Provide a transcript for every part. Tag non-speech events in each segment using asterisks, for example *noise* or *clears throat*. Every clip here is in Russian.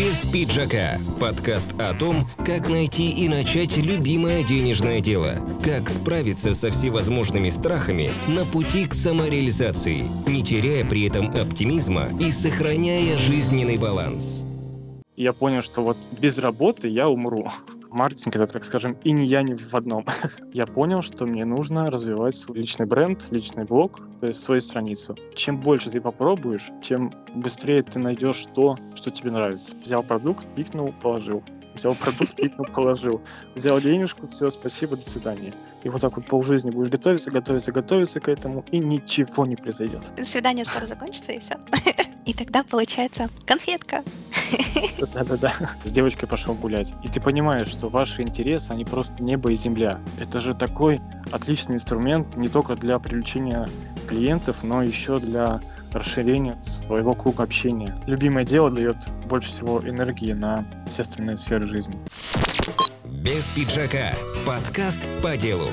Без пиджака. Подкаст о том, как найти и начать любимое денежное дело. Как справиться со всевозможными страхами на пути к самореализации, не теряя при этом оптимизма и сохраняя жизненный баланс. Я понял, что вот без работы я умру маркетинг это, так скажем, и не я, ни в одном. *laughs* я понял, что мне нужно развивать свой личный бренд, личный блог, то есть свою страницу. Чем больше ты попробуешь, тем быстрее ты найдешь то, что тебе нравится. Взял продукт, пикнул, положил. Взял продукт, пикнул, положил. Взял денежку, все, спасибо, до свидания. И вот так вот полжизни будешь готовиться, готовиться, готовиться к этому, и ничего не произойдет. Свидание скоро закончится, и все. *laughs* И тогда получается конфетка. *laughs* Да-да-да. С девочкой пошел гулять. И ты понимаешь, что ваши интересы, они просто небо и земля. Это же такой отличный инструмент не только для привлечения клиентов, но еще для расширения своего круга общения. Любимое дело дает больше всего энергии на все остальные сферы жизни. Без пиджака. Подкаст по делу.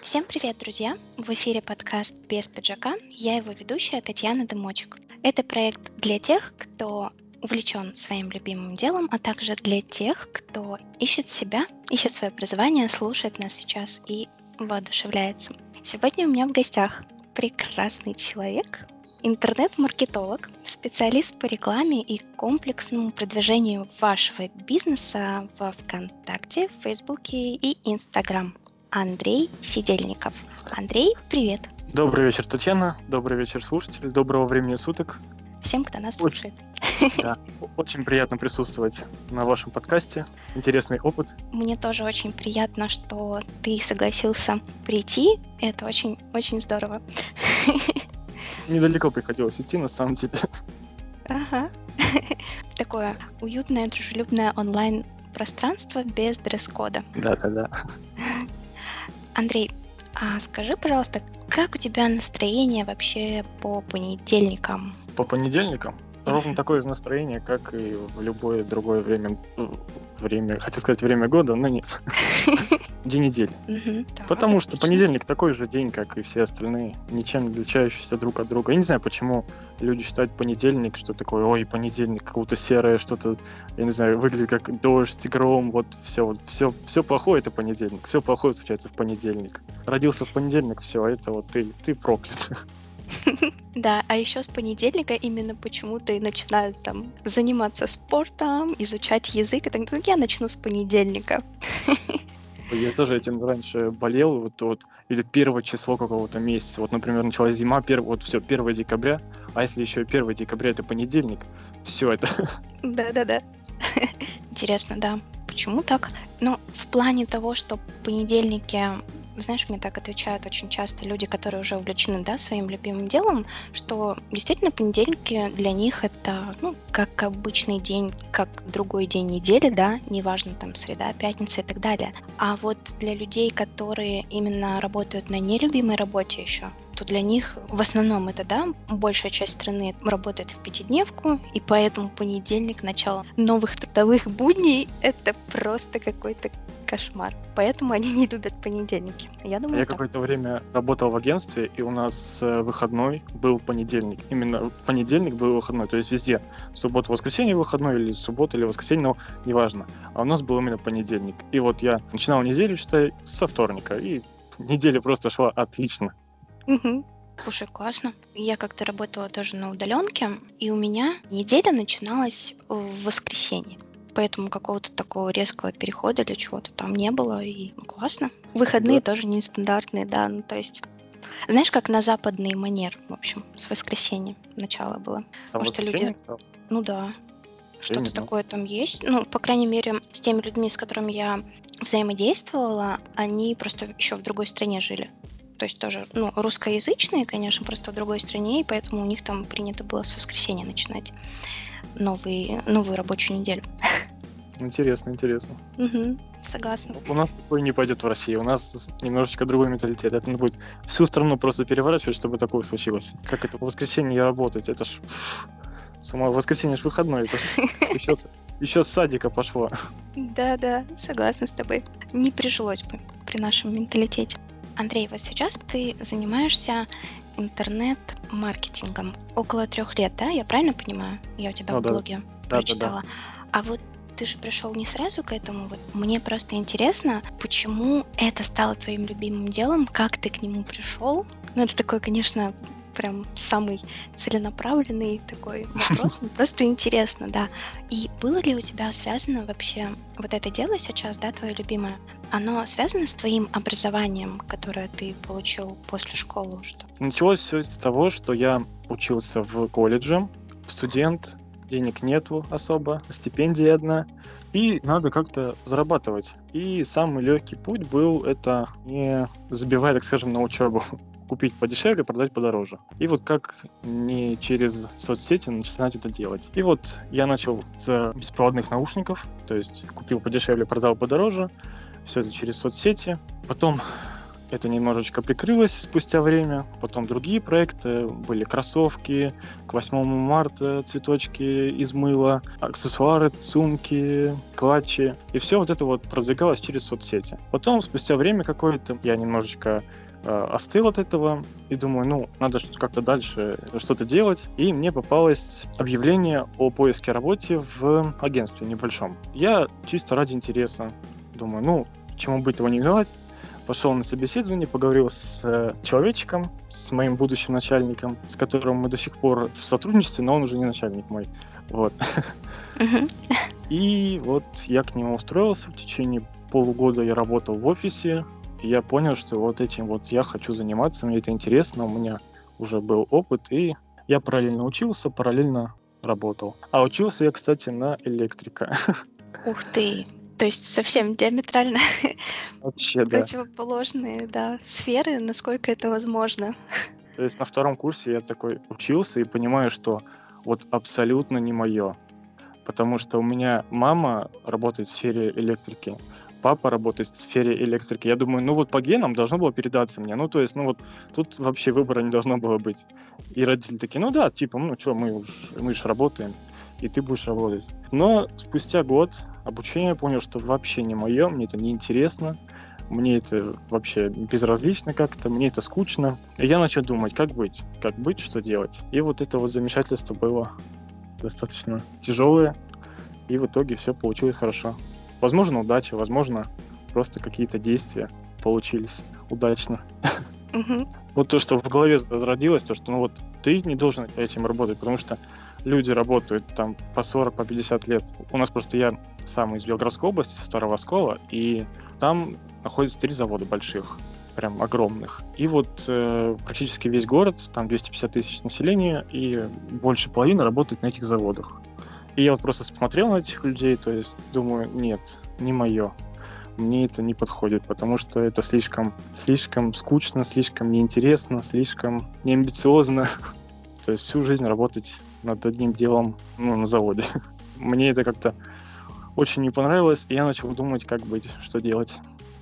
Всем привет, друзья! В эфире подкаст «Без пиджака». Я его ведущая Татьяна Дымочек. Это проект для тех, кто увлечен своим любимым делом, а также для тех, кто ищет себя, ищет свое образование, слушает нас сейчас и воодушевляется. Сегодня у меня в гостях прекрасный человек, интернет-маркетолог, специалист по рекламе и комплексному продвижению вашего бизнеса во ВКонтакте, Фейсбуке и Инстаграм. Андрей Сидельников. Андрей, привет. Добрый вечер, Татьяна. Добрый вечер, слушатели. Доброго времени суток. Всем, кто нас слушает. Да, очень приятно присутствовать на вашем подкасте. Интересный опыт. Мне тоже очень приятно, что ты согласился прийти. Это очень-очень здорово. Недалеко приходилось идти, на самом деле. Ага. Такое уютное, дружелюбное онлайн пространство без дресс-кода. Да-да-да. Андрей, а скажи, пожалуйста, как у тебя настроение вообще по понедельникам? По понедельникам? Ровно такое же настроение, как и в любое другое время, время, хотел сказать время года, но нет. *laughs* День недели. Потому что понедельник такой же день, как и все остальные, ничем не отличающийся друг от друга. Я не знаю, почему люди считают понедельник, что такое, ой, понедельник, какое-то серое, что-то, я не знаю, выглядит как дождь, гром, вот все, вот все, все плохое это понедельник, все плохое случается в понедельник. Родился в понедельник, все, это вот ты, ты проклят. *laughs* Да, а еще с понедельника именно почему-то и начинают там заниматься спортом, изучать язык. И так, ну, я начну с понедельника. Я тоже этим раньше болел, вот, вот или первое число какого-то месяца. Вот, например, началась зима, перв... вот все, 1 декабря, а если еще 1 декабря это понедельник, все это. Да-да-да. *laughs* Интересно, да. Почему так? Ну, в плане того, что понедельники знаешь, мне так отвечают очень часто люди, которые уже увлечены, да, своим любимым делом, что действительно понедельники для них это, ну, как обычный день, как другой день недели, да, неважно, там, среда, пятница и так далее. А вот для людей, которые именно работают на нелюбимой работе еще, то для них в основном это, да, большая часть страны работает в пятидневку, и поэтому понедельник, начало новых трудовых будней, это просто какой-то кошмар. Поэтому они не любят понедельники. Я думаю, Я какое-то время работал в агентстве, и у нас э, выходной был понедельник. Именно понедельник был выходной, то есть везде. Суббота, воскресенье выходной, или суббота, или воскресенье, но неважно. А у нас был именно понедельник. И вот я начинал неделю, считай, со вторника, и неделя просто шла отлично. Угу. Слушай, классно. Я как-то работала тоже на удаленке, и у меня неделя начиналась в воскресенье поэтому какого-то такого резкого перехода или чего-то там не было, и ну, классно. Выходные да. тоже нестандартные, да, ну то есть... Знаешь, как на западный манер, в общем, с воскресенья начало было. Там Потому что люди... Ну да, что-то такое там есть. Ну, по крайней мере, с теми людьми, с которыми я взаимодействовала, они просто еще в другой стране жили. То есть тоже, ну, русскоязычные, конечно, просто в другой стране, и поэтому у них там принято было с воскресенья начинать новый, новую рабочую неделю. Интересно, интересно. Угу, согласна. У нас такое не пойдет в России. У нас немножечко другой менталитет. Это будет всю страну просто переворачивать, чтобы такое случилось. Как это в воскресенье работать? Это ж с ума, в воскресенье ж выходной. Это ж *laughs* еще, еще с садика пошло. Да, да, согласна с тобой. Не прижилось бы при нашем менталитете. Андрей, вот сейчас ты занимаешься интернет-маркетингом около трех лет, да? Я правильно понимаю? Я у тебя ну, в блоге да. прочитала. Да, да, да. А вот ты же пришел не сразу к этому. Вот мне просто интересно, почему это стало твоим любимым делом, как ты к нему пришел. Ну, это такой, конечно, прям самый целенаправленный такой вопрос. Мне *laughs* просто интересно, да. И было ли у тебя связано вообще вот это дело сейчас, да, твое любимое, оно связано с твоим образованием, которое ты получил после школы уже? Началось все с того, что я учился в колледже, студент, денег нету особо, стипендия одна, и надо как-то зарабатывать. И самый легкий путь был это не забивать, так скажем, на учебу *laughs* купить подешевле, продать подороже. И вот как не через соцсети начинать это делать. И вот я начал с беспроводных наушников, то есть купил подешевле, продал подороже, все это через соцсети. Потом это немножечко прикрылось спустя время. Потом другие проекты были кроссовки, к 8 марта цветочки из мыла, аксессуары, сумки, клатчи. И все вот это вот продвигалось через соцсети. Потом, спустя время какое-то, я немножечко остыл от этого и думаю, ну, надо как-то дальше что-то делать. И мне попалось объявление о поиске работы в агентстве небольшом. Я чисто ради интереса думаю, ну, чему быть его не делать. Пошел на собеседование, поговорил с э, человечком, с моим будущим начальником, с которым мы до сих пор в сотрудничестве, но он уже не начальник мой. Вот. И вот я к нему устроился в течение полугода я работал в офисе, и я понял, что вот этим вот я хочу заниматься, мне это интересно, у меня уже был опыт, и я параллельно учился, параллельно работал. А учился я, кстати, на электрика. *laughs* Ух ты! То есть совсем диаметрально *laughs* Вообще, да. противоположные да, сферы, насколько это возможно. То есть на втором курсе я такой учился и понимаю, что вот абсолютно не мое. Потому что у меня мама работает в сфере электрики, папа работает в сфере электрики. Я думаю, ну вот по генам должно было передаться мне. Ну, то есть, ну вот тут вообще выбора не должно было быть. И родители такие, ну да, типа, ну что, мы уж, мы же работаем, и ты будешь работать. Но спустя год обучения понял, что вообще не мое, мне это не интересно, мне это вообще безразлично как-то, мне это скучно. И я начал думать, как быть, как быть, что делать. И вот это вот замешательство было достаточно тяжелое, и в итоге все получилось хорошо. Возможно, удача, возможно, просто какие-то действия получились удачно. Вот то, что в голове зародилось, то, что ну вот ты не должен этим работать, потому что люди работают там по 40, по 50 лет. У нас просто я сам из Белгородской области, со Старого Оскола, и там находится три завода больших, прям огромных. И вот э, практически весь город, там 250 тысяч населения, и больше половины работает на этих заводах. И я вот просто смотрел на этих людей, то есть думаю, нет, не мое. Мне это не подходит, потому что это слишком, слишком скучно, слишком неинтересно, слишком неамбициозно. *laughs* то есть всю жизнь работать над одним делом ну, на заводе. *laughs* Мне это как-то очень не понравилось, и я начал думать, как быть, что делать.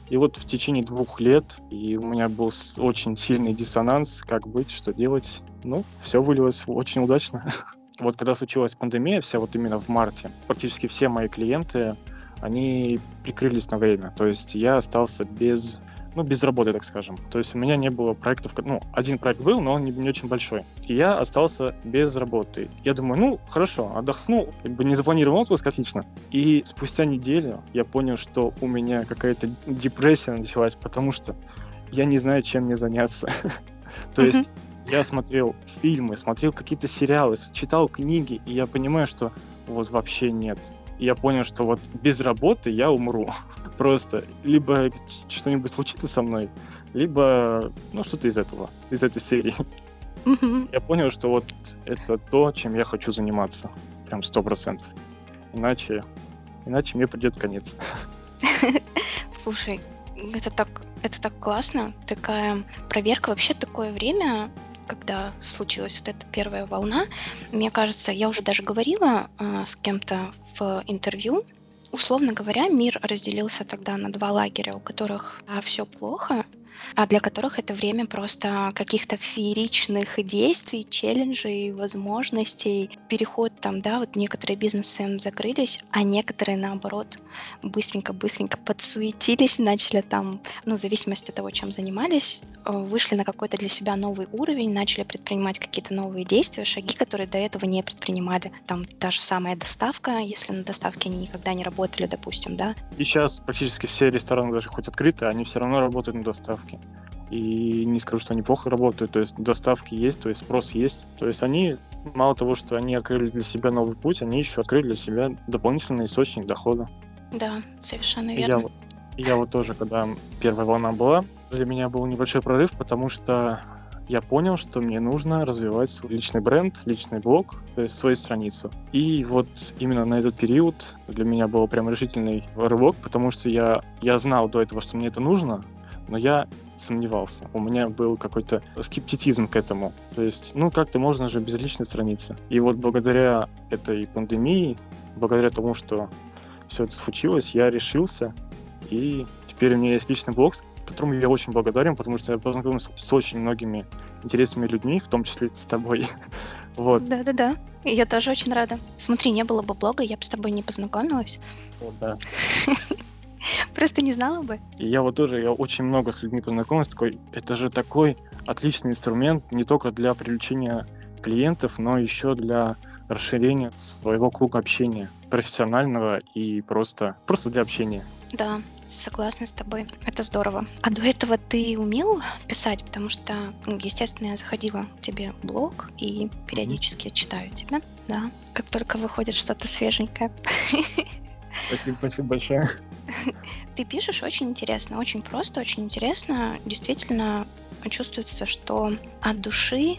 И вот в течение двух лет, и у меня был очень сильный диссонанс, как быть, что делать. Ну, все вылилось очень удачно. *laughs* Вот когда случилась пандемия, вся вот именно в марте, практически все мои клиенты, они прикрылись на время. То есть я остался без ну, без работы, так скажем. То есть у меня не было проектов, ну, один проект был, но он не, не очень большой. И я остался без работы. Я думаю, ну, хорошо, отдохну, как бы не запланировал отпуск, отлично. И спустя неделю я понял, что у меня какая-то депрессия началась, потому что я не знаю, чем мне заняться. *laughs* То есть я смотрел фильмы, смотрел какие-то сериалы, читал книги, и я понимаю, что вот вообще нет я понял, что вот без работы я умру. *laughs* Просто либо что-нибудь случится со мной, либо, ну, что-то из этого, из этой серии. Я понял, что вот это то, чем я хочу заниматься. Прям сто процентов. Иначе, иначе мне придет конец. *laughs* Слушай, это так, это так классно. Такая проверка. Вообще такое время когда случилась вот эта первая волна, мне кажется, я уже даже говорила э, с кем-то в интервью, условно говоря, мир разделился тогда на два лагеря, у которых а, все плохо, для которых это время просто каких-то фееричных действий, челленджей, возможностей, переход там, да, вот некоторые бизнесы закрылись, а некоторые, наоборот, быстренько-быстренько подсуетились, *laughs* начали там, ну, в зависимости от того, чем занимались, э, вышли на какой-то для себя новый уровень, начали предпринимать какие-то новые действия, шаги, которые до этого не предпринимали. Там та же самая доставка, если на доставке они никогда не работали, допустим, да. И сейчас практически все рестораны даже хоть открыты, они все равно работают на доставке. И не скажу, что они плохо работают, то есть доставки есть, то есть спрос есть. То есть они, мало того, что они открыли для себя новый путь, они еще открыли для себя дополнительный источник дохода. Да, совершенно верно. Я, я вот тоже, когда первая волна была, для меня был небольшой прорыв, потому что я понял, что мне нужно развивать свой личный бренд, личный блог, то есть свою страницу. И вот именно на этот период для меня был прям решительный рывок, потому что я, я знал до этого, что мне это нужно, но я сомневался. У меня был какой-то скептицизм к этому. То есть, ну, как-то можно же без личной страницы. И вот благодаря этой пандемии, благодаря тому, что все это случилось, я решился, и теперь у меня есть личный блог, которому я очень благодарен, потому что я познакомился с очень многими интересными людьми, в том числе с тобой. *laughs* вот. Да-да-да. Я тоже очень рада. Смотри, не было бы блога, я бы с тобой не познакомилась. О, да. *laughs* *laughs* Просто не знала бы. И я вот тоже, я очень много с людьми познакомился, такой, это же такой отличный инструмент не только для привлечения клиентов, но еще для расширения своего круга общения, профессионального и просто, просто для общения. Да, согласна с тобой. Это здорово. А до этого ты умел писать? Потому что, ну, естественно, я заходила к тебе в блог и периодически mm-hmm. читаю тебя. Да, как только выходит что-то свеженькое. *laughs* Спасибо, спасибо большое. *laughs* Ты пишешь очень интересно, очень просто, очень интересно. Действительно чувствуется, что от души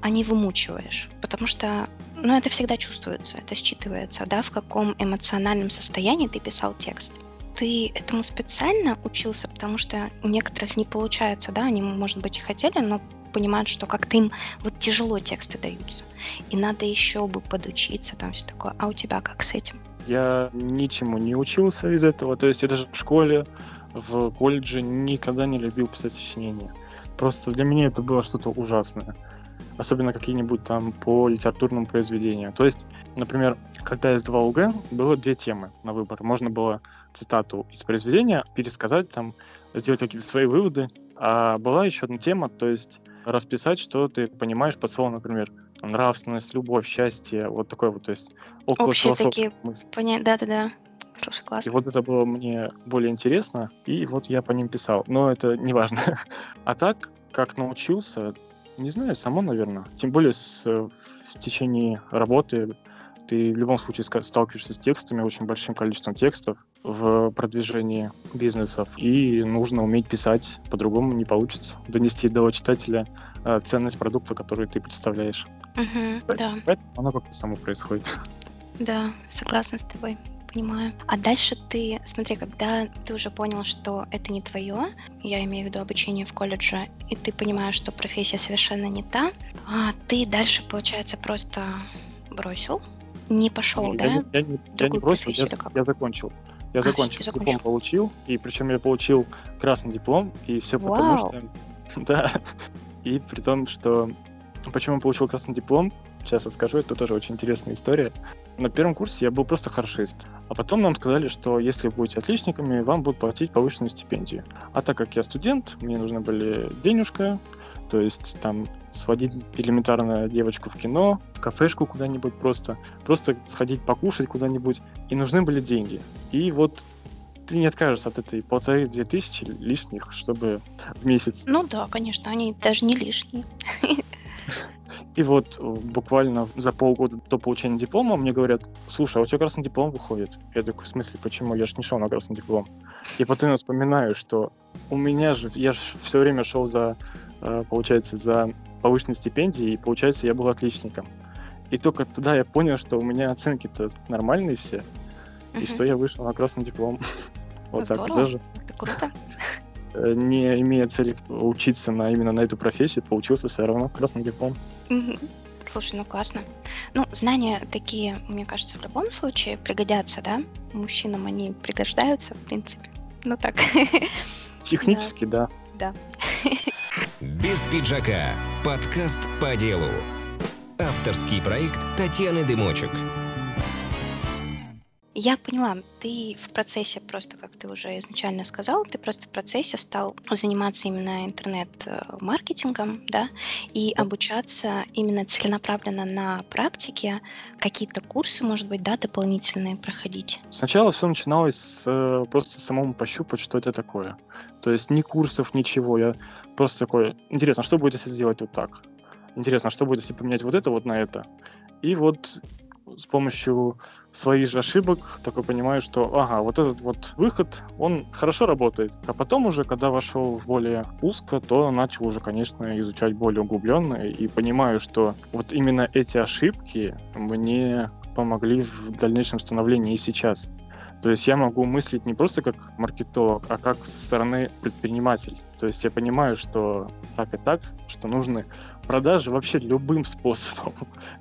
а не вымучиваешь. Потому что, ну, это всегда чувствуется, это считывается, да, в каком эмоциональном состоянии ты писал текст. Ты этому специально учился, потому что у некоторых не получается, да, они, может быть, и хотели, но понимают, что как-то им вот тяжело тексты даются. И надо еще бы подучиться, там все такое. А у тебя как с этим? Я ничему не учился из этого. То есть я даже в школе, в колледже никогда не любил писать сочинения. Просто для меня это было что-то ужасное особенно какие-нибудь там по литературному произведению. То есть, например, когда я сдавал УГ, было две темы на выбор. Можно было цитату из произведения пересказать, там, сделать какие-то свои выводы. А была еще одна тема, то есть расписать, что ты понимаешь под словом, например, нравственность, любовь, счастье, вот такое вот, то есть около Общие такие понятия, да-да-да. Слушай, классно. И вот это было мне более интересно, и вот я по ним писал. Но это не важно. *laughs* а так, как научился, не знаю, само, наверное. Тем более с, в течение работы ты в любом случае сталкиваешься с текстами, очень большим количеством текстов в продвижении бизнесов. И нужно уметь писать, по-другому не получится. Донести до читателя э, ценность продукта, который ты представляешь. Угу, да. Оно как-то само происходит. *laughs* Да, согласна с тобой понимаю. А дальше ты, смотри, когда ты уже понял, что это не твое, я имею в виду обучение в колледже, и ты понимаешь, что профессия совершенно не та, а ты дальше, получается, просто бросил, не пошел, я, да? Я, я, не, я не бросил, я, я закончил. Я а, закончил, закончил, диплом получил, и причем я получил красный диплом, и все Вау. потому что... *laughs* Да, и при том, что... Почему я получил красный диплом? Сейчас расскажу, это тоже очень интересная история. На первом курсе я был просто хорошист. А потом нам сказали, что если вы будете отличниками, вам будут платить повышенную стипендию. А так как я студент, мне нужны были денежка, то есть там сводить элементарно девочку в кино, в кафешку куда-нибудь просто, просто сходить покушать куда-нибудь. И нужны были деньги. И вот ты не откажешься от этой полторы-две тысячи лишних, чтобы в месяц. Ну да, конечно, они даже не лишние. И вот э, буквально за полгода до получения диплома мне говорят, слушай, а у тебя красный диплом выходит. Я такой, в смысле, почему? Я же не шел на красный диплом. И потом я вспоминаю, что у меня же, я же все время шел за, получается, за повышенной стипендией, и, получается, я был отличником. И только тогда я понял, что у меня оценки-то нормальные все, и что я вышел на красный диплом. *laughs* Вот так даже. Это круто. Э, не имея цели учиться на, именно на эту профессию, получился все равно красный диплом. Слушай, ну классно. Ну, знания такие, мне кажется, в любом случае пригодятся, да? Мужчинам они пригождаются, в принципе. Ну так. *laughs* Технически, да. Да. *laughs* Без пиджака. Подкаст по делу. Авторский проект Татьяны Дымочек. Я поняла, ты в процессе просто, как ты уже изначально сказал, ты просто в процессе стал заниматься именно интернет-маркетингом, да, и обучаться именно целенаправленно на практике, какие-то курсы, может быть, да, дополнительные проходить. Сначала все начиналось с э, просто самому пощупать, что это такое. То есть ни курсов, ничего. Я просто такой, интересно, что будет, если сделать вот так? Интересно, что будет, если поменять вот это вот на это? И вот с помощью своих же ошибок такой понимаю, что ага, вот этот вот выход, он хорошо работает. А потом уже, когда вошел в более узко, то начал уже, конечно, изучать более углубленно и понимаю, что вот именно эти ошибки мне помогли в дальнейшем становлении и сейчас. То есть я могу мыслить не просто как маркетолог, а как со стороны предприниматель. То есть я понимаю, что так и так, что нужны продажи вообще любым *laughs* способом,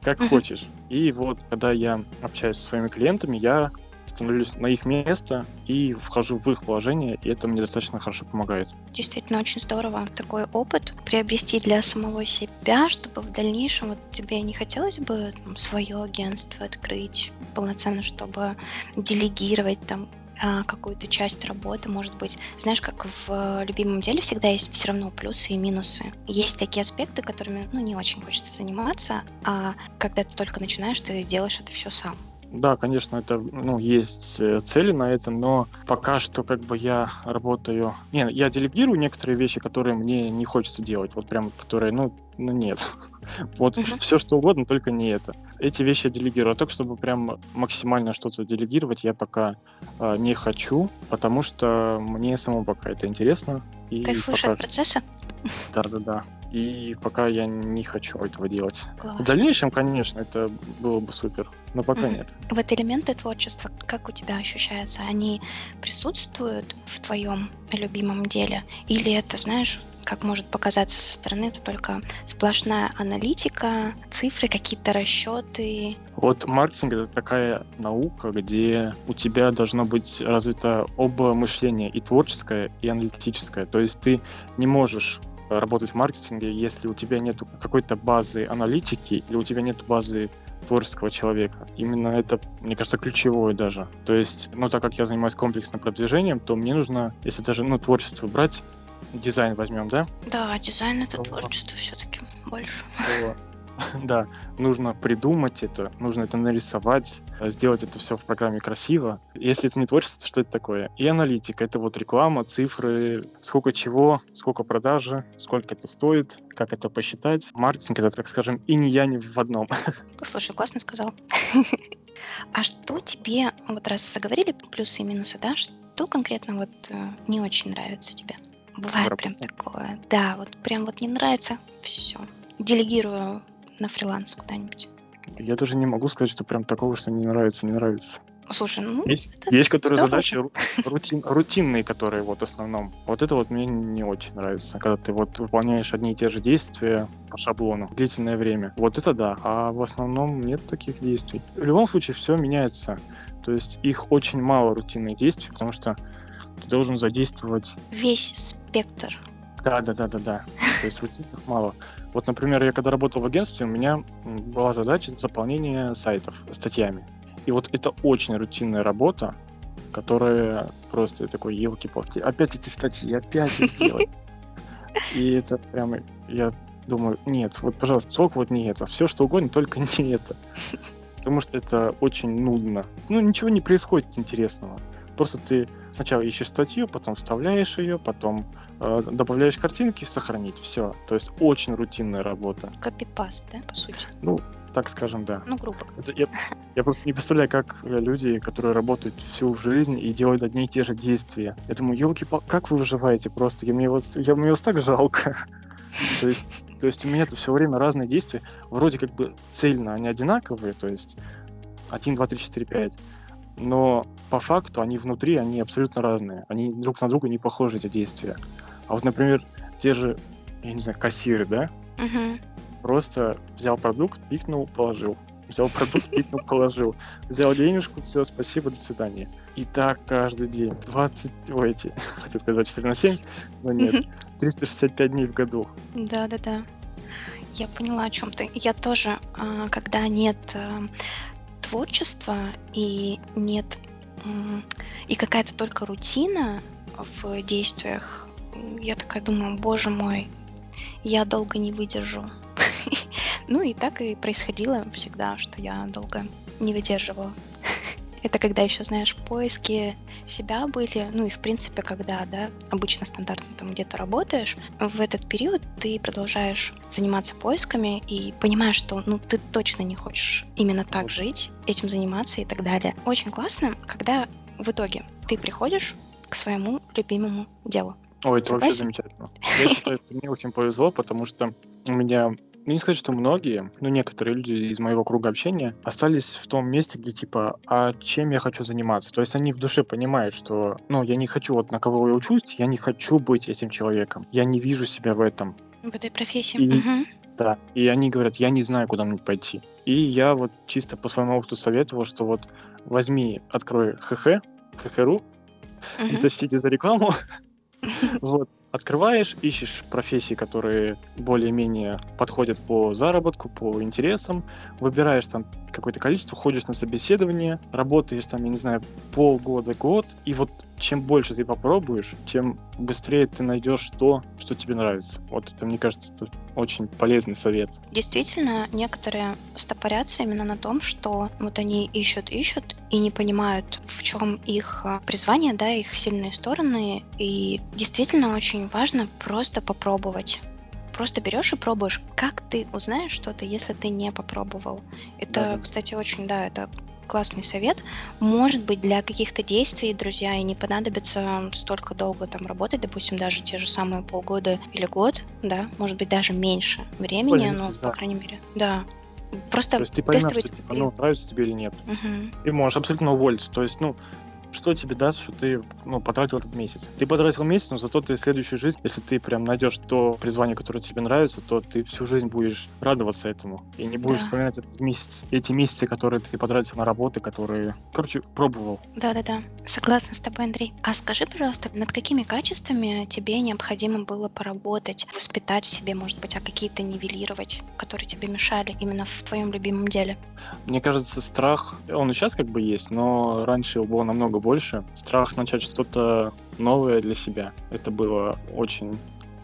как хочешь. И вот, когда я общаюсь со своими клиентами, я становлюсь на их место и вхожу в их положение, и это мне достаточно хорошо помогает. Действительно, очень здорово такой опыт приобрести для самого себя, чтобы в дальнейшем вот тебе не хотелось бы там, свое агентство открыть полноценно, чтобы делегировать там а, какую-то часть работы, может быть. Знаешь, как в любимом деле всегда есть все равно плюсы и минусы. Есть такие аспекты, которыми ну, не очень хочется заниматься, а когда ты только начинаешь, ты делаешь это все сам. Да, конечно, это, ну, есть э, цели на это, но пока что как бы я работаю... Не, я делегирую некоторые вещи, которые мне не хочется делать, вот прям, которые, ну, ну нет. *laughs* Вот uh-huh. все что угодно, только не это. Эти вещи я делегирую. А так, чтобы прям максимально что-то делегировать, я пока э, не хочу, потому что мне самому пока это интересно. И Кайфуешь пока... от процесса? Да-да-да. И пока я не хочу этого делать. Класс. В дальнейшем, конечно, это было бы супер, но пока mm-hmm. нет. Вот элементы творчества, как у тебя ощущаются? Они присутствуют в твоем любимом деле? Или это, знаешь, как может показаться со стороны, это только сплошная аналитика, цифры, какие-то расчеты. Вот маркетинг это такая наука, где у тебя должно быть развито оба мышления, и творческое, и аналитическое. То есть ты не можешь работать в маркетинге, если у тебя нет какой-то базы аналитики или у тебя нет базы творческого человека. Именно это, мне кажется, ключевое даже. То есть, ну, так как я занимаюсь комплексным продвижением, то мне нужно, если даже, ну, творчество брать, дизайн возьмем, да? Да, дизайн это творчество все-таки больше. *laughs* Да, нужно придумать это, нужно это нарисовать, сделать это все в программе красиво. Если это не творчество, то что это такое? И аналитика, это вот реклама, цифры, сколько чего, сколько продажи, сколько это стоит, как это посчитать. Маркетинг это, так скажем, и не я, не в одном. *laughs* Слушай, классно сказал. *laughs* А что тебе, вот раз заговорили плюсы и минусы, да, что конкретно вот э, не очень нравится тебе? Бывает прям такое. Да, вот прям вот не нравится, все. Делегирую на фриланс куда-нибудь. Я даже не могу сказать, что прям такого, что не нравится, не нравится. Слушай, ну... Есть, есть которые здорово. задачи рутин, рутинные, которые вот в основном. Вот это вот мне не очень нравится. Когда ты вот выполняешь одни и те же действия по шаблону длительное время. Вот это да. А в основном нет таких действий. В любом случае все меняется. То есть их очень мало рутинных действий, потому что ты должен задействовать... Весь спектр. Да, да, да, да, да. То есть рутинных мало. Вот, например, я когда работал в агентстве, у меня была задача заполнения сайтов статьями. И вот это очень рутинная работа, которая просто такой, елки-палки, опять эти статьи, опять их делать. И это прямо, я думаю, нет, вот, пожалуйста, только вот не это. Все, что угодно, только не это. Потому что это очень нудно. Ну, ничего не происходит интересного. Просто ты сначала ищешь статью, потом вставляешь ее, потом э, добавляешь картинки, сохранить. Все. То есть очень рутинная работа. Копипаст, да, по сути? Ну, так скажем, да. Ну, грубо Это, я, я просто не представляю, как люди, которые работают всю жизнь и делают одни и те же действия. Я думаю, елки как вы выживаете просто? Я, мне, вас, я, мне вас так жалко. *laughs* То есть, то есть у меня это все время разные действия. Вроде как бы цельно они одинаковые, то есть 1, 2, 3, 4, 5 но по факту они внутри, они абсолютно разные. Они друг на друга не похожи, эти действия. А вот, например, те же, я не знаю, кассиры, да? Угу. Просто взял продукт, пикнул, положил. Взял продукт, пикнул, положил. Взял денежку, все, спасибо, до свидания. И так каждый день. 20, ой, эти, *laughs* хотел сказать 24 на 7, но нет. 365 дней в году. Да-да-да. Я поняла, о чем ты. Я тоже, а, когда нет творчества и нет и какая-то только рутина в действиях, я такая думаю, боже мой, я долго не выдержу. *laughs* Ну и так и происходило всегда, что я долго не выдерживала. Это когда еще, знаешь, поиски себя были, ну и в принципе, когда, да, обычно стандартно там где-то работаешь, в этот период ты продолжаешь заниматься поисками и понимаешь, что, ну, ты точно не хочешь именно так жить, этим заниматься и так далее. Очень классно, когда в итоге ты приходишь к своему любимому делу. Ой, это вообще замечательно. Я считаю, что мне очень повезло, потому что у меня ну, не сказать, что многие, но некоторые люди из моего круга общения остались в том месте, где типа, а чем я хочу заниматься? То есть они в душе понимают, что, ну, я не хочу, вот на кого я учусь, я не хочу быть этим человеком. Я не вижу себя в этом. В этой профессии. И, угу. Да, и они говорят, я не знаю, куда мне пойти. И я вот чисто по своему опыту советовал, что вот возьми, открой ХХ, ХХРУ, угу. не *laughs* сочтите за рекламу, *laughs* вот, открываешь, ищешь профессии, которые более-менее подходят по заработку, по интересам, выбираешь там какое-то количество, ходишь на собеседование, работаешь там, я не знаю, полгода, год, и вот чем больше ты попробуешь, тем быстрее ты найдешь то, что тебе нравится. Вот это, мне кажется, это очень полезный совет. Действительно, некоторые стопорятся именно на том, что вот они ищут, ищут и не понимают, в чем их а, призвание, да, их сильные стороны. И действительно очень важно просто попробовать просто берешь и пробуешь. Как ты узнаешь что-то, если ты не попробовал? Это, да. кстати, очень, да, это классный совет. Может быть, для каких-то действий, друзья, и не понадобится столько долго там работать, допустим, даже те же самые полгода или год, да, может быть, даже меньше времени, но, да. по крайней мере, да. Просто То есть ты поймешь, что, типа, ну, нравится тебе или нет. Угу. Ты можешь абсолютно уволиться. То есть, ну, что тебе даст, что ты ну, потратил этот месяц. Ты потратил месяц, но зато ты следующую жизнь, если ты прям найдешь то призвание, которое тебе нравится, то ты всю жизнь будешь радоваться этому. И не будешь да. вспоминать этот месяц, эти месяцы, которые ты потратил на работы, которые, короче, пробовал. Да-да-да, согласна с тобой, Андрей. А скажи, пожалуйста, над какими качествами тебе необходимо было поработать, воспитать в себе, может быть, а какие-то нивелировать, которые тебе мешали именно в твоем любимом деле? Мне кажется, страх, он и сейчас как бы есть, но раньше его было намного намного больше. Страх начать что-то новое для себя. Это было очень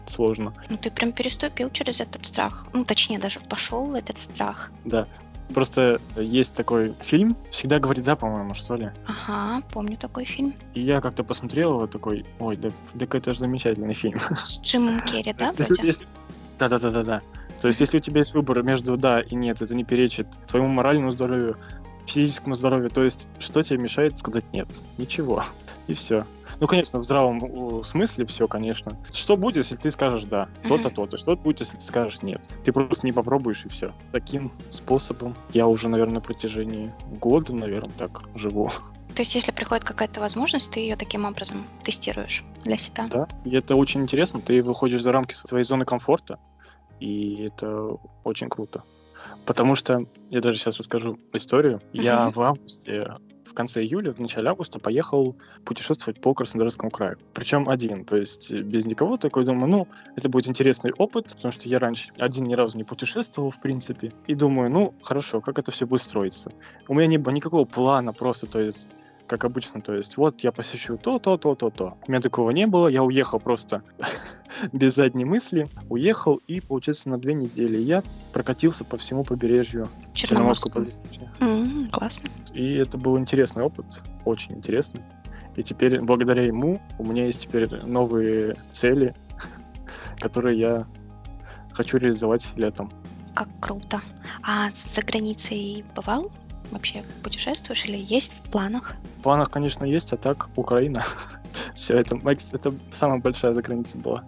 сложно. Ну, ты прям переступил через этот страх. Ну, точнее, даже пошел в этот страх. Да. Просто есть такой фильм, всегда говорит да, по-моему, что ли. Ага, помню такой фильм. И я как-то посмотрел его такой, ой, да, да это же замечательный фильм. С Джимом *laughs* Керри, да, вроде? Да-да-да-да-да. То есть, если у тебя есть выбор между да и нет, это не перечит твоему моральному здоровью, физическому здоровью. То есть, что тебе мешает сказать нет? Ничего. И все. Ну, конечно, в здравом смысле все, конечно. Что будет, если ты скажешь да, то-то, то-то. Что будет, если ты скажешь нет? Ты просто не попробуешь и все. Таким способом я уже, наверное, на протяжении года, наверное, так живу. То есть, если приходит какая-то возможность, ты ее таким образом тестируешь для себя? Да, и это очень интересно. Ты выходишь за рамки своей зоны комфорта, и это очень круто. Потому что, я даже сейчас расскажу историю. Я в августе, в конце июля, в начале августа поехал путешествовать по Краснодарскому краю. Причем один, то есть без никого. Такой думаю, ну, это будет интересный опыт, потому что я раньше один ни разу не путешествовал, в принципе. И думаю, ну, хорошо, как это все будет строиться. У меня не было никакого плана просто, то есть как обычно, то есть вот я посещу то, то, то, то, то. У меня такого не было, я уехал просто *laughs* без задней мысли, уехал и, получается, на две недели я прокатился по всему побережью Черноморского побережья. Mm, классно. И это был интересный опыт, очень интересный. И теперь, благодаря ему, у меня есть теперь новые цели, *laughs* которые я хочу реализовать летом. Как круто. А за границей бывал? Вообще путешествуешь или есть в планах? В планах, конечно, есть, а так Украина. *laughs* Все, это, это самая большая заграница была.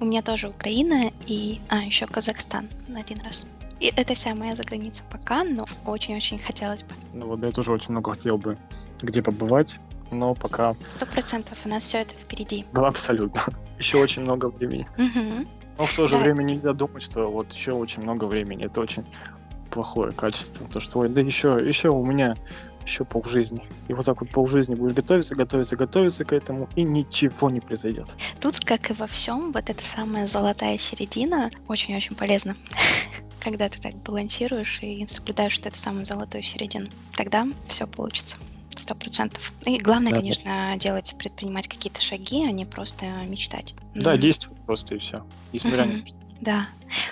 У меня тоже Украина и... А, еще Казахстан один раз. И это вся моя заграница пока, но очень-очень хотелось бы. Ну вот я тоже очень много хотел бы где побывать, но пока... Сто процентов у нас все это впереди. Да, абсолютно. *laughs* Еще очень много времени. Но в то же время нельзя думать, что вот еще очень много времени. Это очень плохое качество. То, что, ой, да еще, еще у меня еще полжизни. И вот так вот полжизни будешь готовиться, готовиться, готовиться к этому, и ничего не произойдет. Тут, как и во всем, вот эта самая золотая середина очень-очень полезна. *laughs* Когда ты так балансируешь и соблюдаешь вот эту самую золотую середину, тогда все получится сто процентов. И главное, да, конечно, делать, предпринимать какие-то шаги, а не просто мечтать. Да, Но... действовать просто и все. Несмотря ни Да.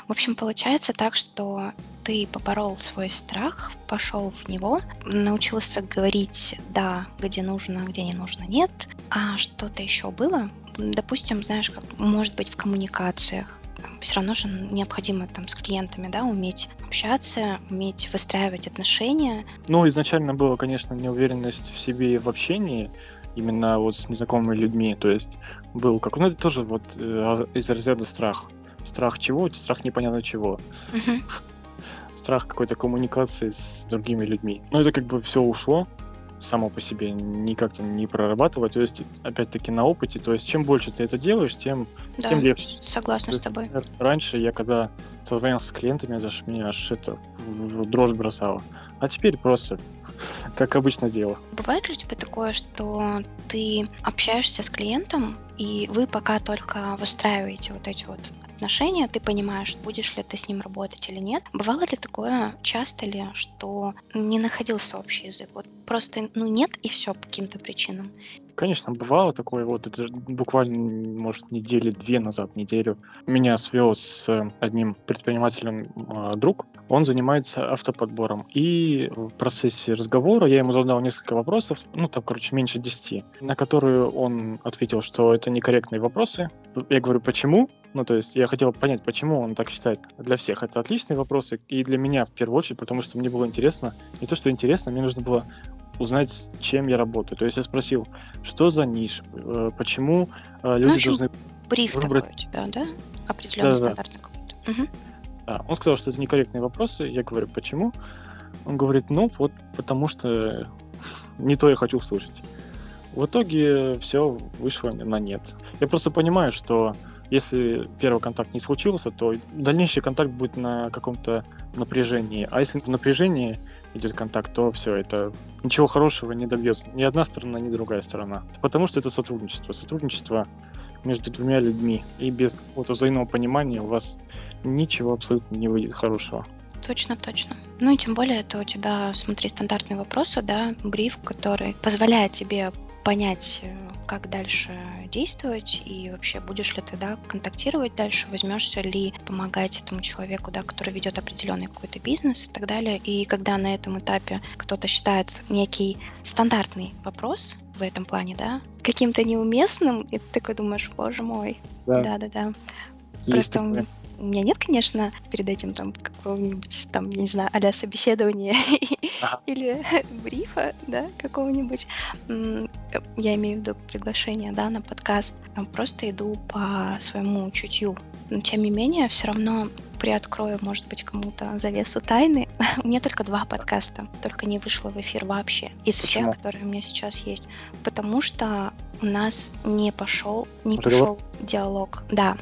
В общем, получается так, что ты поборол свой страх, пошел в него, научился говорить «да», где нужно, где не нужно «нет». А что-то еще было? Допустим, знаешь, как может быть в коммуникациях, все равно же необходимо там с клиентами, да, уметь общаться, уметь выстраивать отношения. Ну, изначально была, конечно, неуверенность в себе и в общении, именно вот с незнакомыми людьми. То есть был как, ну это тоже вот э, из разряда страх. Страх чего? Страх непонятно чего. Uh-huh. Страх какой-то коммуникации с другими людьми. Но это как бы все ушло само по себе никак-то не прорабатывать. То есть, опять-таки, на опыте. То есть, чем больше ты это делаешь, тем, да, тем легче. Согласна с тобой. Раньше я, когда созвонился с клиентами, ж меня аж это в дрожь бросало. А теперь просто *laughs* как обычно дело. Бывает ли у тебя такое, что ты общаешься с клиентом, и вы пока только выстраиваете вот эти вот отношения, ты понимаешь, будешь ли ты с ним работать или нет. Бывало ли такое, часто ли, что не находился общий язык? Вот просто, ну, нет, и все по каким-то причинам. Конечно, бывало такое, вот это буквально, может, недели две назад, неделю, меня свел с одним предпринимателем э, друг, он занимается автоподбором, и в процессе разговора я ему задал несколько вопросов, ну, там, короче, меньше десяти, на которые он ответил, что это некорректные вопросы. Я говорю, почему? Ну, то есть я хотел понять, почему он так считает. Для всех это отличные вопросы, и для меня в первую очередь, потому что мне было интересно. Не то, что интересно, мне нужно было узнать, чем я работаю. То есть я спросил, что за ниш, э, почему э, люди ну, должны бриф выбрать... такой у тебя, да? Определенный да, стандартный да. какой-то. Угу. Да, он сказал, что это некорректные вопросы. Я говорю, почему? Он говорит, ну вот потому что не то я хочу услышать. В итоге все вышло на нет. Я просто понимаю, что если первый контакт не случился, то дальнейший контакт будет на каком-то напряжении. А если в напряжении идет контакт, то все, это ничего хорошего не добьется ни одна сторона, ни другая сторона. Потому что это сотрудничество. Сотрудничество между двумя людьми. И без какого-то взаимного понимания у вас ничего абсолютно не выйдет хорошего. Точно, точно. Ну и тем более это у тебя, смотри, стандартные вопросы, да, бриф, который позволяет тебе понять, э, как дальше действовать и вообще будешь ли ты да, контактировать дальше, возьмешься ли помогать этому человеку, да, который ведет определенный какой-то бизнес и так далее. И когда на этом этапе кто-то считает некий стандартный вопрос в этом плане, да, каким-то неуместным, и ты такой думаешь, боже мой, да-да-да. Просто такое. У меня нет, конечно, перед этим там какого-нибудь, там, я не знаю, а собеседования ага. *laughs* или брифа, да, какого-нибудь. Я имею в виду приглашение, да, на подкаст. Просто иду по своему чутью. Но, тем не менее, все равно приоткрою, может быть, кому-то завесу тайны. *laughs* у меня только два подкаста, только не вышло в эфир вообще из Почему? всех, которые у меня сейчас есть. Потому что у нас не пошел, не пошел диалог. Да,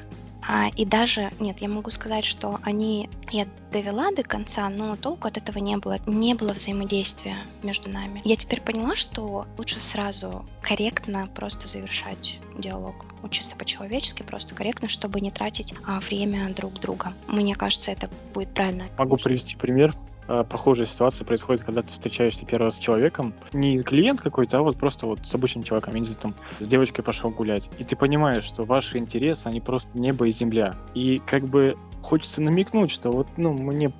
а, и даже, нет, я могу сказать, что они, я довела до конца, но толку от этого не было. Не было взаимодействия между нами. Я теперь поняла, что лучше сразу корректно просто завершать диалог. Ну, чисто по-человечески, просто корректно, чтобы не тратить а, время друг друга. Мне кажется, это будет правильно. Могу привести пример. Э, похожая ситуация происходит, когда ты встречаешься первый раз с человеком. Не клиент какой-то, а вот просто вот с обычным человеком. Я не знаю, там, с девочкой пошел гулять. И ты понимаешь, что ваши интересы, они просто небо и земля. И как бы хочется намекнуть, что вот, ну, мне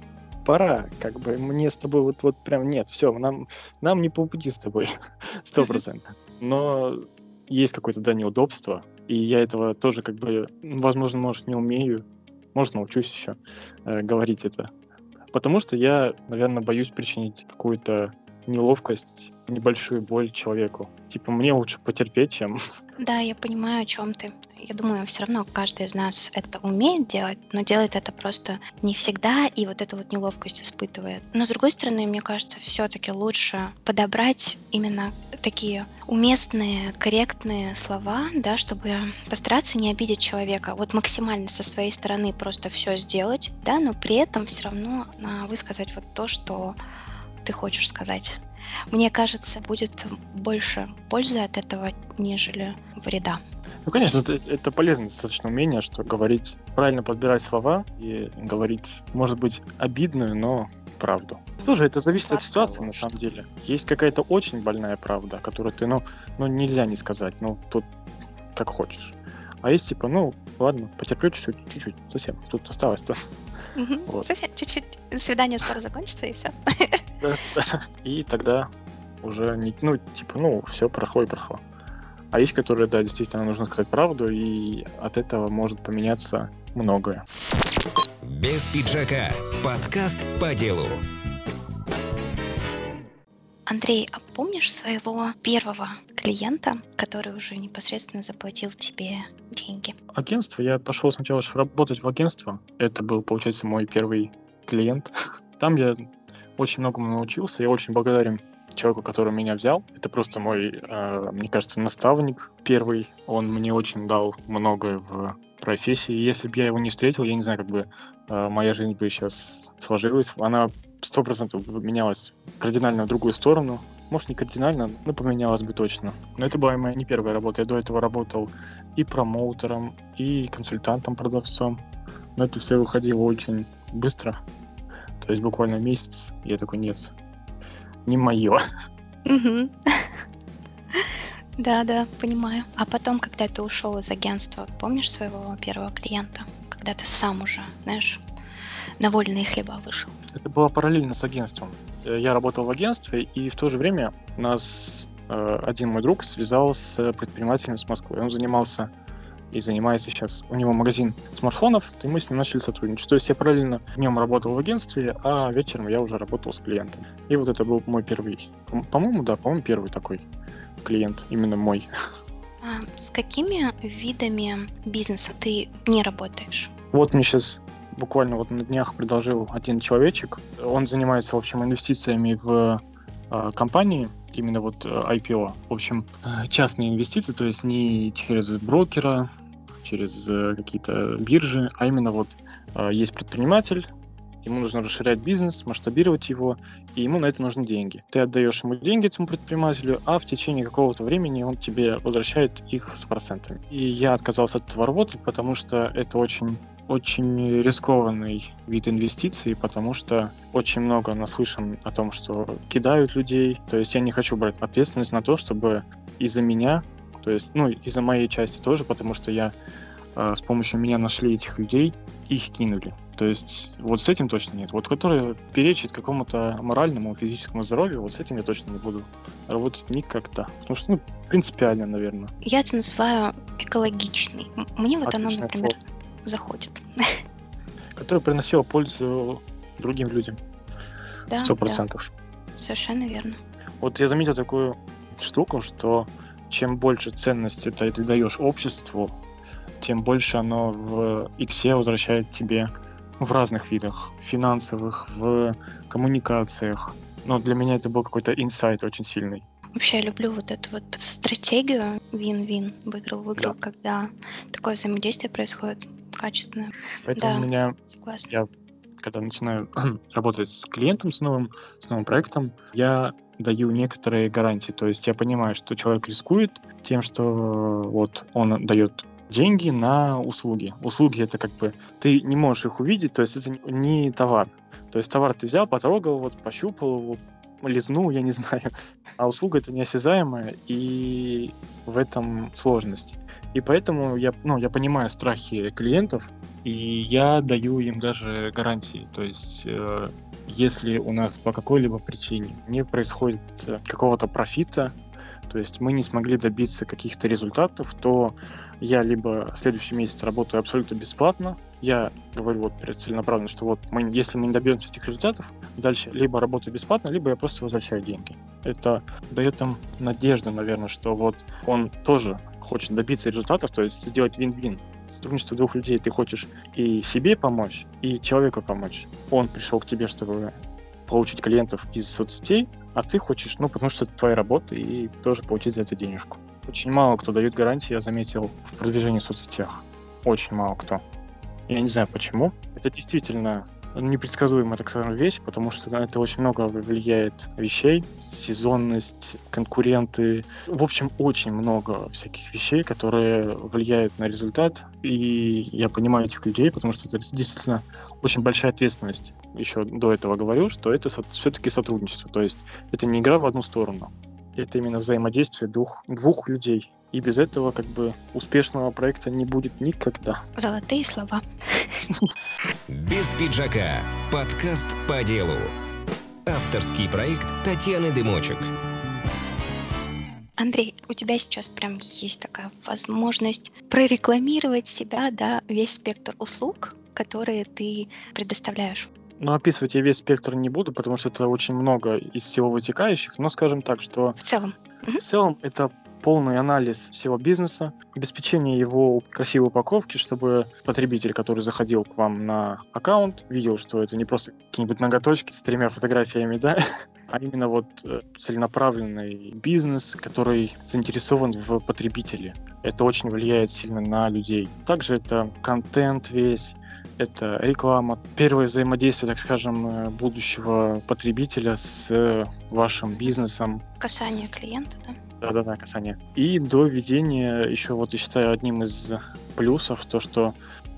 пора, как бы мне с тобой вот, вот прям нет, все, нам, нам не по пути с тобой, *laughs* сто процентов. Но есть какое-то, да, неудобство, и я этого тоже как бы, возможно, может, не умею, может, научусь еще э, говорить это Потому что я, наверное, боюсь причинить какую-то неловкость, небольшую боль человеку. Типа, мне лучше потерпеть, чем... Да, я понимаю, о чем ты. Я думаю, все равно каждый из нас это умеет делать, но делает это просто не всегда и вот эту вот неловкость испытывает. Но с другой стороны, мне кажется, все-таки лучше подобрать именно такие уместные, корректные слова, да, чтобы постараться не обидеть человека. Вот максимально со своей стороны просто все сделать, да, но при этом все равно а, высказать вот то, что ты хочешь сказать. Мне кажется, будет больше пользы от этого, нежели вреда. Ну, конечно, это, это полезное достаточно умение, что говорить, правильно подбирать слова и говорить, может быть, обидную, но правду. Тоже это зависит от ситуации, на самом деле. Есть какая-то очень больная правда, которую ты, ну, ну, нельзя не сказать, ну, тут как хочешь. А есть типа, ну, ладно, потерплю чуть-чуть, чуть-чуть, совсем. Тут осталось-то. Угу. Вот. Совсем чуть-чуть. Свидание скоро закончится, и все. *laughs* *laughs* И тогда уже не, ну, типа, ну, все прошло и прошло. А есть, которые, да, действительно нужно сказать правду, и от этого может поменяться многое. Без пиджака. Подкаст по делу. Андрей, а помнишь своего первого клиента, который уже непосредственно заплатил тебе деньги? Агентство. Я пошел сначала работать в агентство. Это был, получается, мой первый клиент. *laughs* Там я очень многому научился. Я очень благодарен человеку, который меня взял. Это просто мой, э, мне кажется, наставник первый. Он мне очень дал многое в профессии. Если бы я его не встретил, я не знаю, как бы э, моя жизнь бы сейчас сложилась. Она сто процентов менялась кардинально в другую сторону. Может, не кардинально, но поменялась бы точно. Но это была моя не первая работа. Я до этого работал и промоутером, и консультантом-продавцом. Но это все выходило очень быстро. То есть буквально месяц я такой, нет, не мое. *laughs* Да, да, понимаю. А потом, когда ты ушел из агентства, помнишь своего первого клиента? Когда ты сам уже, знаешь, на вольные хлеба вышел? Это было параллельно с агентством. Э, я работал в агентстве, и в то же время нас э, один мой друг связал с предпринимателем с Москвы. Он занимался и занимается сейчас. У него магазин смартфонов, и мы с ним начали сотрудничать. То есть я параллельно днем работал в агентстве, а вечером я уже работал с клиентом. И вот это был мой первый, по-моему, да, по-моему, первый такой клиент, именно мой. А с какими видами бизнеса ты не работаешь? Вот мне сейчас буквально вот на днях предложил один человечек. Он занимается, в общем, инвестициями в э, компании, именно вот э, IPO. В общем, э, частные инвестиции, то есть не через брокера, через э, какие-то биржи, а именно вот есть предприниматель, ему нужно расширять бизнес, масштабировать его, и ему на это нужны деньги. Ты отдаешь ему деньги этому предпринимателю, а в течение какого-то времени он тебе возвращает их с процентами. И я отказался от этого работать, потому что это очень очень рискованный вид инвестиций, потому что очень много наслышан о том, что кидают людей. То есть я не хочу брать ответственность на то, чтобы из-за меня, то есть, ну, из-за моей части тоже, потому что я э, с помощью меня нашли этих людей, их кинули. То есть вот с этим точно нет. Вот который перечит какому-то моральному, физическому здоровью, вот с этим я точно не буду работать никогда. Потому что, ну, принципиально, наверное. Я это называю экологичный. Мне вот Отличное оно, например, слово. Заходит. Который приносил пользу другим людям. Сто процентов. Да. Совершенно верно. Вот я заметил такую штуку, что чем больше ценности ты, ты даешь обществу, тем больше оно в иксе возвращает тебе в разных видах, финансовых, в коммуникациях. Но для меня это был какой-то инсайт очень сильный. Вообще я люблю вот эту вот стратегию вин-вин, выиграл-выиграл, да. когда такое взаимодействие происходит качественное. Поэтому да, у меня, согласна. я когда начинаю *clears throat* работать с клиентом, с новым, с новым проектом, я даю некоторые гарантии. То есть я понимаю, что человек рискует тем, что вот он дает деньги на услуги. Услуги это как бы ты не можешь их увидеть, то есть это не товар. То есть товар ты взял, потрогал, вот пощупал его, лизнул, я не *laughs* знаю. А услуга это неосязаемая, и в этом сложность. И поэтому я, ну, я понимаю страхи клиентов, и я даю им даже гарантии. То есть, э, если у нас по какой-либо причине не происходит э, какого-то профита, то есть мы не смогли добиться каких-то результатов, то я либо следующий месяц работаю абсолютно бесплатно, я говорю вот целенаправленно, что вот мы, если мы не добьемся этих результатов, дальше либо работаю бесплатно, либо я просто возвращаю деньги. Это дает им надежду, наверное, что вот он тоже хочет добиться результатов, то есть сделать вин-вин. Сотрудничество двух людей ты хочешь и себе помочь, и человеку помочь. Он пришел к тебе, чтобы получить клиентов из соцсетей, А ты хочешь, ну, потому что это твоя работа, и тоже получить за это денежку. Очень мало кто дает гарантии, я заметил, в продвижении в соцсетях. Очень мало кто. Я не знаю почему. Это действительно непредсказуемая, так скажем, вещь, потому что это очень много влияет вещей, сезонность, конкуренты. В общем, очень много всяких вещей, которые влияют на результат. И я понимаю этих людей, потому что это действительно очень большая ответственность. Еще до этого говорю, что это все-таки сотрудничество. То есть это не игра в одну сторону. Это именно взаимодействие двух, двух людей. И без этого как бы успешного проекта не будет никогда. Золотые слова. Без пиджака. Подкаст по делу. Авторский проект Татьяны Дымочек. Андрей, у тебя сейчас прям есть такая возможность прорекламировать себя, да, весь спектр услуг, которые ты предоставляешь. Ну, описывать я весь спектр не буду, потому что это очень много из всего вытекающих, но скажем так, что... В целом. В целом это полный анализ всего бизнеса, обеспечение его красивой упаковки, чтобы потребитель, который заходил к вам на аккаунт, видел, что это не просто какие-нибудь ноготочки с тремя фотографиями, да, *laughs* а именно вот э, целенаправленный бизнес, который заинтересован в потребителе. Это очень влияет сильно на людей. Также это контент весь, это реклама, первое взаимодействие, так скажем, э, будущего потребителя с э, вашим бизнесом. Касание клиента, да? Да-да-да, касание. И до введения еще вот я считаю одним из плюсов то, что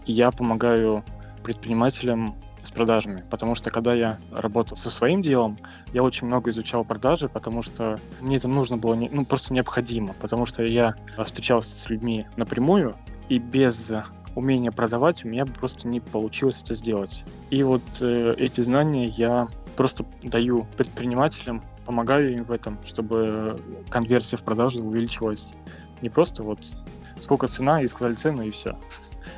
я помогаю предпринимателям с продажами, потому что когда я работал со своим делом, я очень много изучал продажи, потому что мне это нужно было, ну просто необходимо, потому что я встречался с людьми напрямую, и без умения продавать у меня просто не получилось это сделать. И вот э, эти знания я просто даю предпринимателям помогаю им в этом, чтобы конверсия в продажу увеличилась. Не просто вот сколько цена, и сказали цену, и все.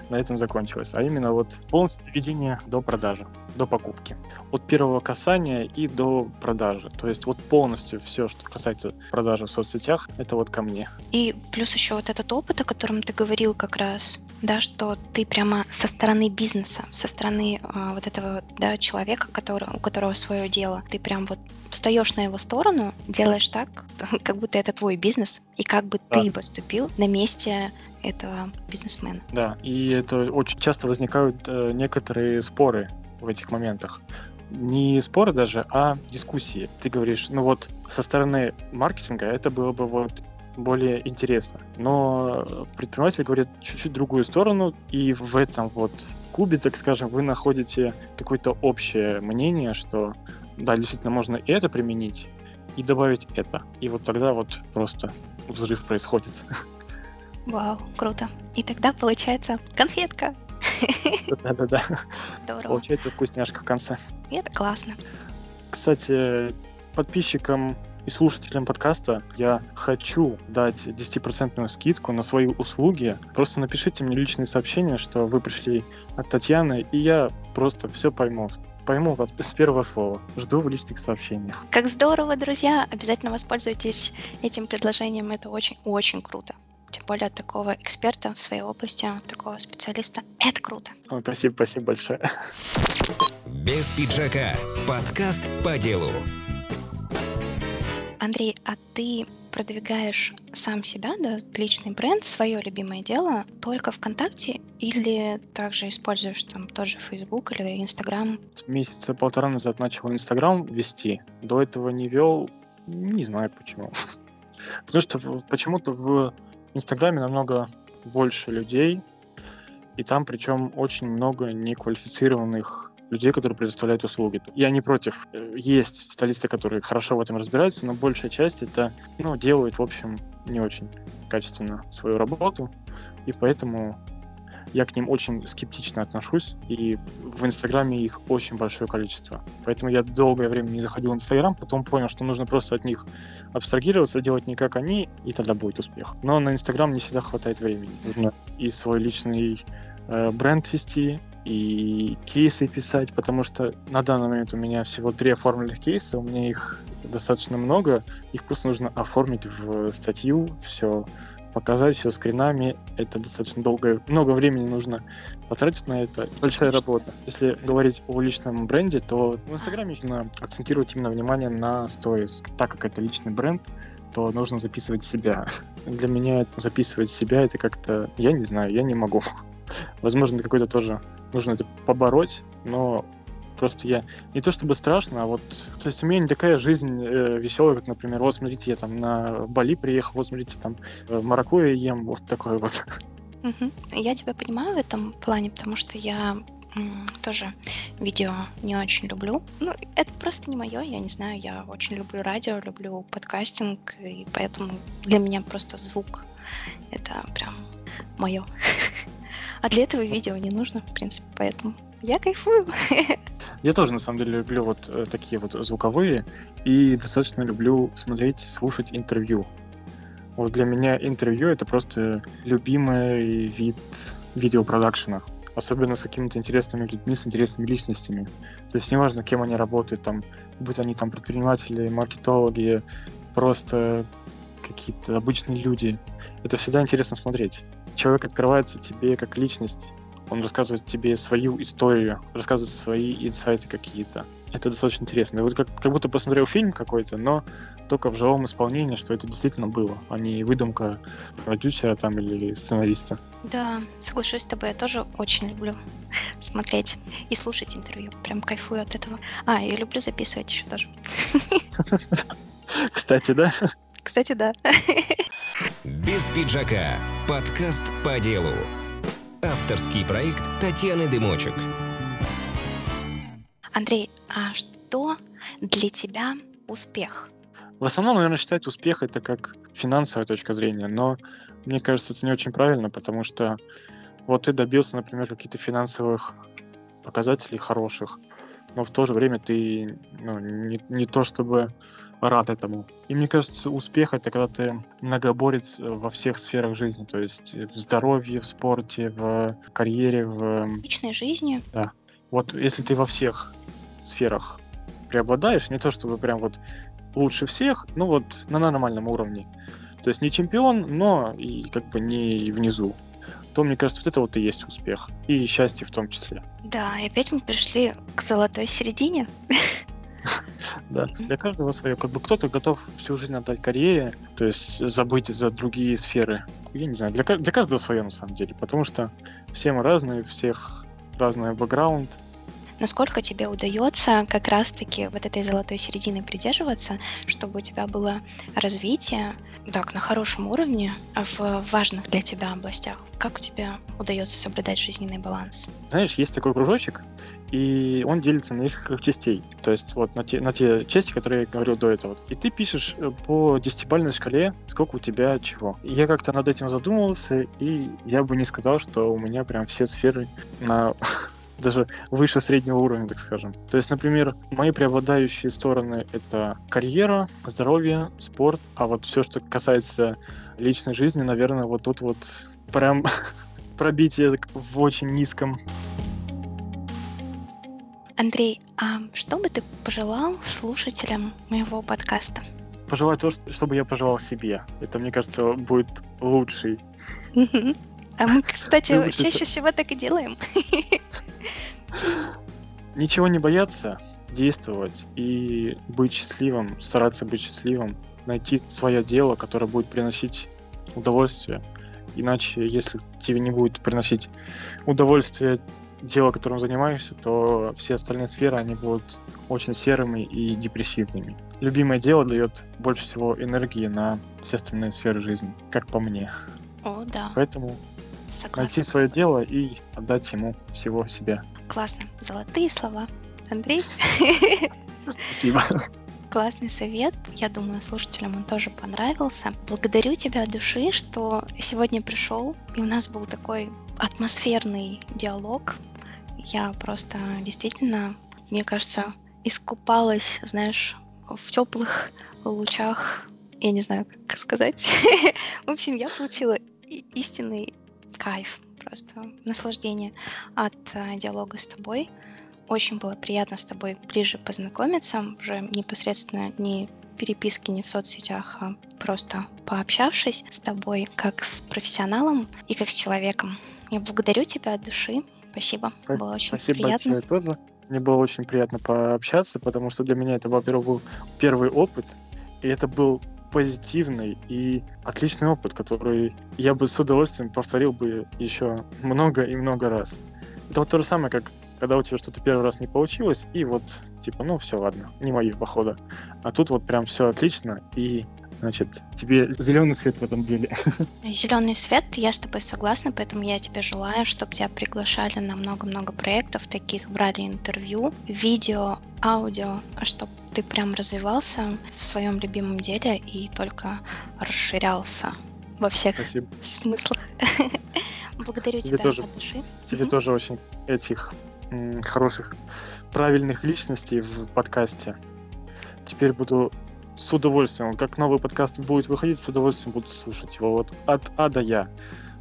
На этом закончилось. А именно вот полностью доведение до продажи, до покупки. От первого касания и до продажи. То есть вот полностью все, что касается продажи в соцсетях, это вот ко мне. И плюс еще вот этот опыт, о котором ты говорил как раз, да, что ты прямо со стороны бизнеса, со стороны э, вот этого да, человека, который, у которого свое дело, ты прям вот встаешь на его сторону, делаешь так, *laughs* как будто это твой бизнес, и как бы да. ты поступил на месте этого бизнесмена. Да, и это очень часто возникают э, некоторые споры в этих моментах. Не споры даже, а дискуссии. Ты говоришь, ну вот со стороны маркетинга это было бы вот более интересно. Но предприниматель говорит чуть-чуть другую сторону, и в этом вот клубе, так скажем, вы находите какое-то общее мнение, что да, действительно можно и это применить, и добавить это. И вот тогда вот просто взрыв происходит. *laughs* Вау, круто. И тогда получается конфетка. *laughs* Да-да-да. Здорово. Получается вкусняшка в конце. И это классно. Кстати, подписчикам и слушателям подкаста я хочу дать 10% скидку на свои услуги. Просто напишите мне личные сообщения, что вы пришли от Татьяны, и я просто все пойму. Пойму вас с первого слова. Жду в личных сообщениях. Как здорово, друзья! Обязательно воспользуйтесь этим предложением. Это очень-очень круто. Тем более от такого эксперта в своей области, от такого специалиста. Это круто. Ой, спасибо, спасибо большое. Без пиджака. Подкаст по делу. Андрей, а ты продвигаешь сам себя, да, личный бренд, свое любимое дело только ВКонтакте или также используешь там тоже Facebook или Инстаграм? Месяца полтора назад начал Инстаграм вести. До этого не вел, не знаю почему. *laughs* Потому что почему-то в Инстаграме намного больше людей, и там причем очень много неквалифицированных людей, которые предоставляют услуги. Я не против. Есть специалисты, которые хорошо в этом разбираются, но большая часть это, ну, делают, в общем, не очень качественно свою работу, и поэтому я к ним очень скептично отношусь, и в Инстаграме их очень большое количество. Поэтому я долгое время не заходил в Инстаграм, потом понял, что нужно просто от них абстрагироваться, делать не как они, и тогда будет успех. Но на Инстаграм не всегда хватает времени. Нужно и свой личный э, бренд вести, и кейсы писать, потому что на данный момент у меня всего три оформленных кейса, у меня их достаточно много, их просто нужно оформить в статью, все показать все скринами. Это достаточно долгое, много времени нужно потратить на это. Большая работа. Если говорить о личном бренде, то в Инстаграме нужно акцентировать именно внимание на сторис. Так как это личный бренд, то нужно записывать себя. Для меня записывать себя это как-то, я не знаю, я не могу. Возможно, какой-то тоже нужно это побороть, но просто я не то чтобы страшно, а вот, то есть у меня не такая жизнь э, веселая, как, например, вот смотрите, я там на Бали приехал, вот смотрите, там э, маракуйя ем, вот такое вот. Угу. Я тебя понимаю в этом плане, потому что я тоже видео не очень люблю. Ну, это просто не мое, я не знаю, я очень люблю радио, люблю подкастинг, и поэтому для меня просто звук это прям мое. А для этого видео не нужно, в принципе, поэтому я кайфую. *laughs* Я тоже, на самом деле, люблю вот э, такие вот звуковые и достаточно люблю смотреть, слушать интервью. Вот для меня интервью — это просто любимый вид видеопродакшена. Особенно с какими-то интересными людьми, с интересными личностями. То есть неважно, кем они работают, там, будь они там предприниматели, маркетологи, просто какие-то обычные люди. Это всегда интересно смотреть. Человек открывается тебе как личность, он рассказывает тебе свою историю, рассказывает свои инсайты какие-то. Это достаточно интересно. Вот как, как будто посмотрел фильм какой-то, но только в живом исполнении, что это действительно было, а не выдумка продюсера там или сценариста. Да, соглашусь с тобой, я тоже очень люблю *laughs* смотреть и слушать интервью. Прям кайфую от этого. А, я люблю записывать еще тоже. *laughs* Кстати, да? Кстати, да. *laughs* Без пиджака. Подкаст по делу. Авторский проект Татьяны Дымочек. Андрей, а что для тебя успех? В основном, наверное, считать успех это как финансовая точка зрения, но мне кажется, это не очень правильно, потому что вот ты добился, например, каких-то финансовых показателей хороших, но в то же время ты ну, не, не то чтобы рад этому. И мне кажется, успех это когда ты многоборец во всех сферах жизни, то есть в здоровье, в спорте, в карьере, в личной жизни. Да. Вот если ты во всех сферах преобладаешь, не то чтобы прям вот лучше всех, ну вот на нормальном уровне. То есть не чемпион, но и как бы не внизу то, мне кажется, вот это вот и есть успех. И счастье в том числе. Да, и опять мы пришли к золотой середине. *laughs* Да, для каждого свое. Как бы кто-то готов всю жизнь отдать карьере, то есть забыть за другие сферы. Я не знаю, для, для каждого свое на самом деле, потому что все мы разные, у всех разный бэкграунд, насколько тебе удается как раз-таки вот этой золотой середины придерживаться, чтобы у тебя было развитие, так, на хорошем уровне в важных для тебя областях. Как у тебя удается соблюдать жизненный баланс? Знаешь, есть такой кружочек, и он делится на несколько частей. То есть вот на те, на те части, которые я говорил до этого. И ты пишешь э, по десятибальной шкале, сколько у тебя чего. Я как-то над этим задумывался, и я бы не сказал, что у меня прям все сферы на *laughs* даже выше среднего уровня, так скажем. То есть, например, мои преобладающие стороны — это карьера, здоровье, спорт, а вот все, что касается личной жизни, наверное, вот тут вот прям *laughs* пробитие в очень низком. Андрей, а что бы ты пожелал слушателям моего подкаста? Пожелать то, чтобы я пожелал себе. Это, мне кажется, будет лучший. А мы, кстати, чаще всего так и делаем. Ничего не бояться, действовать и быть счастливым, стараться быть счастливым, найти свое дело, которое будет приносить удовольствие. Иначе, если тебе не будет приносить удовольствие дело, которым занимаешься, то все остальные сферы, они будут очень серыми и депрессивными. Любимое дело дает больше всего энергии на все остальные сферы жизни, как по мне. О, да. Поэтому Согласна. найти свое дело и отдать ему всего себя. Классно. Золотые слова. Андрей? Спасибо. Классный совет. Я думаю, слушателям он тоже понравился. Благодарю тебя от души, что сегодня пришел, и у нас был такой атмосферный диалог. Я просто действительно, мне кажется, искупалась, знаешь, в теплых лучах. Я не знаю, как *laughs* сказать. В общем, я получила истинный кайф просто наслаждение от э, диалога с тобой. Очень было приятно с тобой ближе познакомиться, уже непосредственно не переписке, ни в соцсетях, а просто пообщавшись с тобой как с профессионалом и как с человеком. Я благодарю тебя от души. Спасибо. Было очень Спасибо приятно. большое тоже. Мне было очень приятно пообщаться, потому что для меня это, во-первых, был первый опыт, и это был позитивный и отличный опыт, который я бы с удовольствием повторил бы еще много и много раз. Это вот то же самое, как когда у тебя что-то первый раз не получилось, и вот типа, ну все, ладно, не мои похода. А тут вот прям все отлично, и значит, тебе зеленый свет в этом деле. *laughs* Зеленый свет, я с тобой согласна, поэтому я тебе желаю, чтобы тебя приглашали на много-много проектов, таких брали интервью, видео, аудио, чтобы ты прям развивался в своем любимом деле и только расширялся во всех Спасибо. смыслах. *laughs* Благодарю тебе тебя тоже, от души. Тебе угу. тоже очень этих м, хороших, правильных личностей в подкасте. Теперь буду с удовольствием. Как новый подкаст будет выходить, с удовольствием буду слушать его вот от А до Я.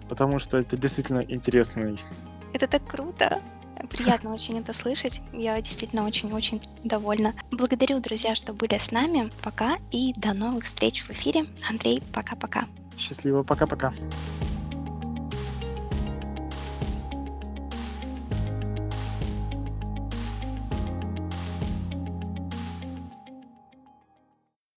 Потому что это действительно интересный. Это так круто. Приятно очень это слышать. Я действительно очень-очень довольна. Благодарю, друзья, что были с нами. Пока и до новых встреч в эфире. Андрей, пока-пока. Счастливо, пока-пока.